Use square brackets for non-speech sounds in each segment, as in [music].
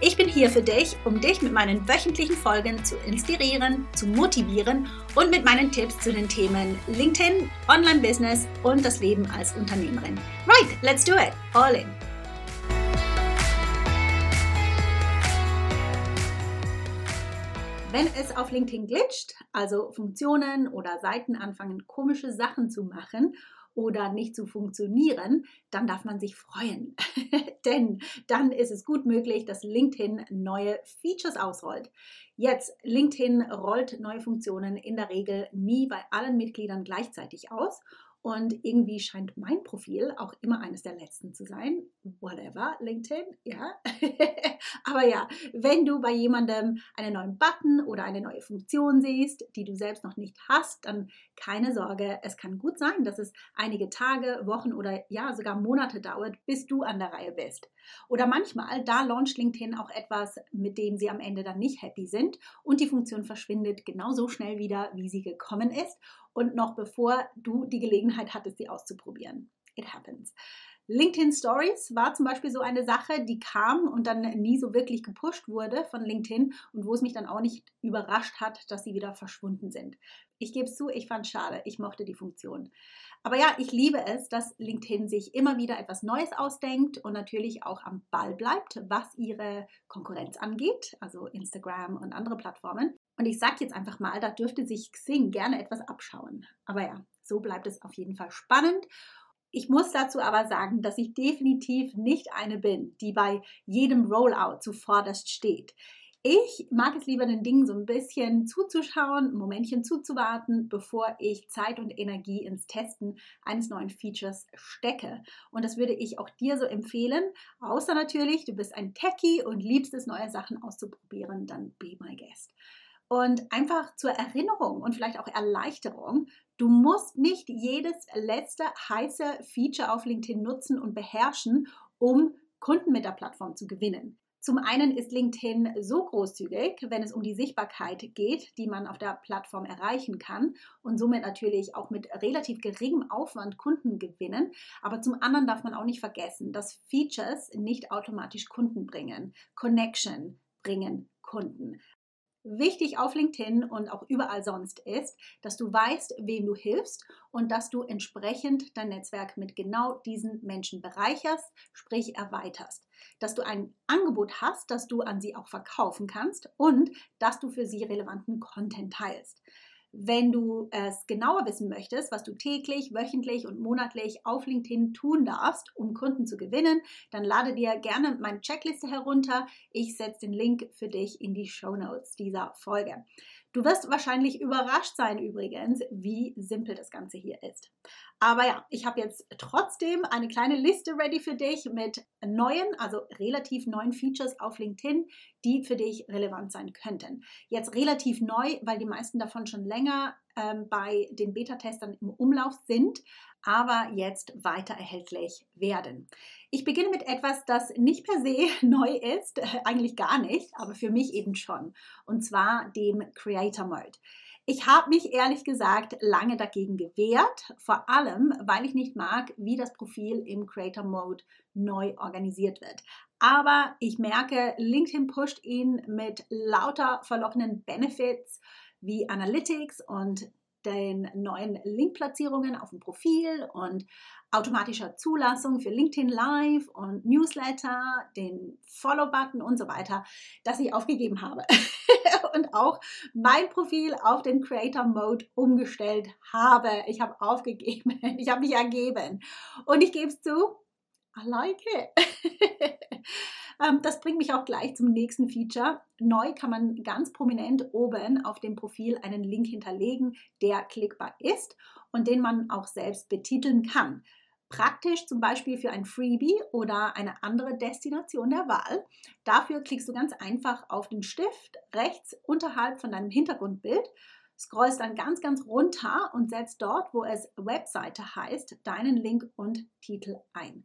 Ich bin hier für dich, um dich mit meinen wöchentlichen Folgen zu inspirieren, zu motivieren und mit meinen Tipps zu den Themen LinkedIn, Online-Business und das Leben als Unternehmerin. Right, let's do it. All in. Wenn es auf LinkedIn glitscht, also Funktionen oder Seiten anfangen komische Sachen zu machen oder nicht zu funktionieren, dann darf man sich freuen. [laughs] Denn dann ist es gut möglich, dass LinkedIn neue Features ausrollt. Jetzt, LinkedIn rollt neue Funktionen in der Regel nie bei allen Mitgliedern gleichzeitig aus und irgendwie scheint mein Profil auch immer eines der letzten zu sein. Whatever, LinkedIn, ja. [laughs] Aber ja, wenn du bei jemandem einen neuen Button oder eine neue Funktion siehst, die du selbst noch nicht hast, dann keine Sorge. Es kann gut sein, dass es einige Tage, Wochen oder ja sogar Monate dauert, bis du an der Reihe bist. Oder manchmal, da launcht LinkedIn auch etwas, mit dem sie am Ende dann nicht happy sind und die Funktion verschwindet genauso schnell wieder, wie sie gekommen ist und noch bevor du die Gelegenheit hattest, sie auszuprobieren. It happens. LinkedIn Stories war zum Beispiel so eine Sache, die kam und dann nie so wirklich gepusht wurde von LinkedIn und wo es mich dann auch nicht überrascht hat, dass sie wieder verschwunden sind. Ich gebe es zu, ich fand es schade, ich mochte die Funktion. Aber ja, ich liebe es, dass LinkedIn sich immer wieder etwas Neues ausdenkt und natürlich auch am Ball bleibt, was ihre Konkurrenz angeht, also Instagram und andere Plattformen. Und ich sage jetzt einfach mal, da dürfte sich Xing gerne etwas abschauen. Aber ja, so bleibt es auf jeden Fall spannend. Ich muss dazu aber sagen, dass ich definitiv nicht eine bin, die bei jedem Rollout zuvorderst steht. Ich mag es lieber, den Dingen so ein bisschen zuzuschauen, ein Momentchen zuzuwarten, bevor ich Zeit und Energie ins Testen eines neuen Features stecke. Und das würde ich auch dir so empfehlen. Außer natürlich, du bist ein Techie und liebst es, neue Sachen auszuprobieren, dann be my guest. Und einfach zur Erinnerung und vielleicht auch Erleichterung, du musst nicht jedes letzte heiße Feature auf LinkedIn nutzen und beherrschen, um Kunden mit der Plattform zu gewinnen. Zum einen ist LinkedIn so großzügig, wenn es um die Sichtbarkeit geht, die man auf der Plattform erreichen kann und somit natürlich auch mit relativ geringem Aufwand Kunden gewinnen. Aber zum anderen darf man auch nicht vergessen, dass Features nicht automatisch Kunden bringen. Connection bringen Kunden wichtig auf LinkedIn und auch überall sonst ist, dass du weißt, wem du hilfst und dass du entsprechend dein Netzwerk mit genau diesen Menschen bereicherst, sprich erweiterst. Dass du ein Angebot hast, das du an sie auch verkaufen kannst und dass du für sie relevanten Content teilst. Wenn du es genauer wissen möchtest, was du täglich, wöchentlich und monatlich auf LinkedIn tun darfst, um Kunden zu gewinnen, dann lade dir gerne meine Checkliste herunter. Ich setze den Link für dich in die Show Notes dieser Folge. Du wirst wahrscheinlich überrascht sein übrigens, wie simpel das Ganze hier ist. Aber ja, ich habe jetzt trotzdem eine kleine Liste ready für dich mit neuen, also relativ neuen Features auf LinkedIn, die für dich relevant sein könnten. Jetzt relativ neu, weil die meisten davon schon länger ähm, bei den Beta-Testern im Umlauf sind, aber jetzt weiter erhältlich werden. Ich beginne mit etwas, das nicht per se [laughs] neu ist, eigentlich gar nicht, aber für mich eben schon, und zwar dem Creator Mode. Ich habe mich ehrlich gesagt lange dagegen gewehrt, vor allem weil ich nicht mag, wie das Profil im Creator Mode neu organisiert wird. Aber ich merke, LinkedIn pusht ihn mit lauter verlockenen Benefits wie Analytics und den neuen Linkplatzierungen auf dem Profil und automatischer Zulassung für LinkedIn Live und Newsletter, den Follow-Button und so weiter, das ich aufgegeben habe. [laughs] und auch mein Profil auf den Creator Mode umgestellt habe. Ich habe aufgegeben, [laughs] ich habe mich ergeben. Und ich gebe es zu, I like it. [laughs] Ähm, das bringt mich auch gleich zum nächsten Feature. Neu kann man ganz prominent oben auf dem Profil einen Link hinterlegen, der klickbar ist und den man auch selbst betiteln kann. Praktisch zum Beispiel für ein Freebie oder eine andere Destination der Wahl. Dafür klickst du ganz einfach auf den Stift rechts unterhalb von deinem Hintergrundbild, scrollst dann ganz, ganz runter und setzt dort, wo es Webseite heißt, deinen Link und Titel ein.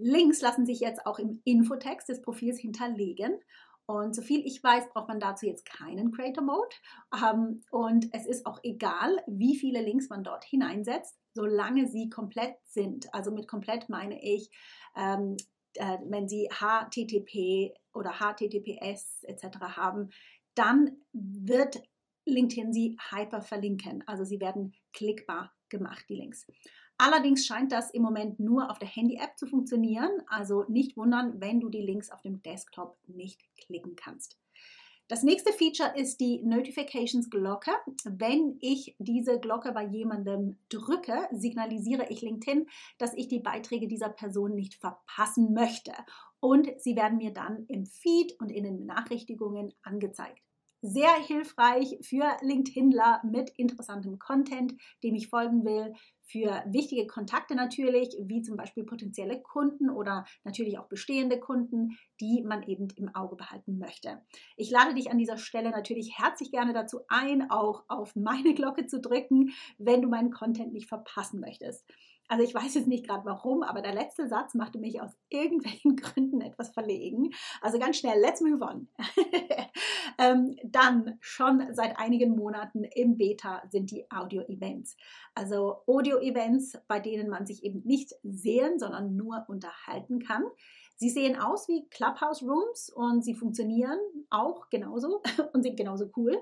Links lassen sich jetzt auch im Infotext des Profils hinterlegen. Und soviel ich weiß, braucht man dazu jetzt keinen Creator Mode. Ähm, und es ist auch egal, wie viele Links man dort hineinsetzt, solange sie komplett sind. Also mit komplett meine ich, ähm, äh, wenn sie HTTP oder HTTPS etc. haben, dann wird LinkedIn sie hyper verlinken. Also sie werden klickbar gemacht, die Links. Allerdings scheint das im Moment nur auf der Handy-App zu funktionieren. Also nicht wundern, wenn du die Links auf dem Desktop nicht klicken kannst. Das nächste Feature ist die Notifications Glocke. Wenn ich diese Glocke bei jemandem drücke, signalisiere ich LinkedIn, dass ich die Beiträge dieser Person nicht verpassen möchte. Und sie werden mir dann im Feed und in den Benachrichtigungen angezeigt sehr hilfreich für LinkedInler mit interessantem Content, dem ich folgen will, für wichtige Kontakte natürlich, wie zum Beispiel potenzielle Kunden oder natürlich auch bestehende Kunden, die man eben im Auge behalten möchte. Ich lade dich an dieser Stelle natürlich herzlich gerne dazu ein, auch auf meine Glocke zu drücken, wenn du meinen Content nicht verpassen möchtest. Also ich weiß jetzt nicht gerade warum, aber der letzte Satz machte mich aus irgendwelchen [laughs] Gründen etwas verlegen. Also ganz schnell, let's move on. [laughs] ähm, dann schon seit einigen Monaten im Beta sind die Audio-Events. Also Audio-Events, bei denen man sich eben nicht sehen, sondern nur unterhalten kann. Sie sehen aus wie Clubhouse Rooms und sie funktionieren auch genauso [laughs] und sind genauso cool.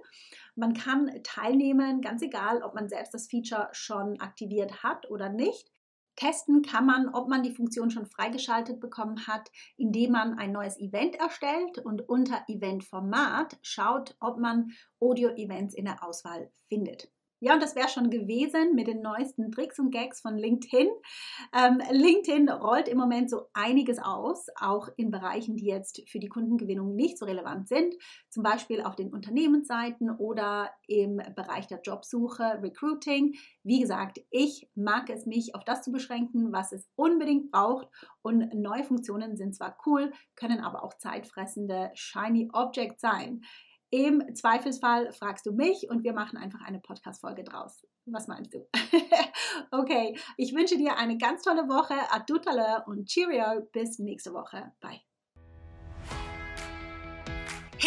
Man kann teilnehmen, ganz egal, ob man selbst das Feature schon aktiviert hat oder nicht. Testen kann man, ob man die Funktion schon freigeschaltet bekommen hat, indem man ein neues Event erstellt und unter Event-Format schaut, ob man Audio-Events in der Auswahl findet. Ja, und das wäre schon gewesen mit den neuesten Tricks und Gags von LinkedIn. Ähm, LinkedIn rollt im Moment so einiges aus, auch in Bereichen, die jetzt für die Kundengewinnung nicht so relevant sind, zum Beispiel auf den Unternehmensseiten oder im Bereich der Jobsuche, Recruiting. Wie gesagt, ich mag es, mich auf das zu beschränken, was es unbedingt braucht. Und neue Funktionen sind zwar cool, können aber auch zeitfressende Shiny Objects sein. Im Zweifelsfall fragst du mich und wir machen einfach eine Podcast-Folge draus. Was meinst du? [laughs] okay, ich wünsche dir eine ganz tolle Woche. Adutale und Cheerio. Bis nächste Woche. Bye.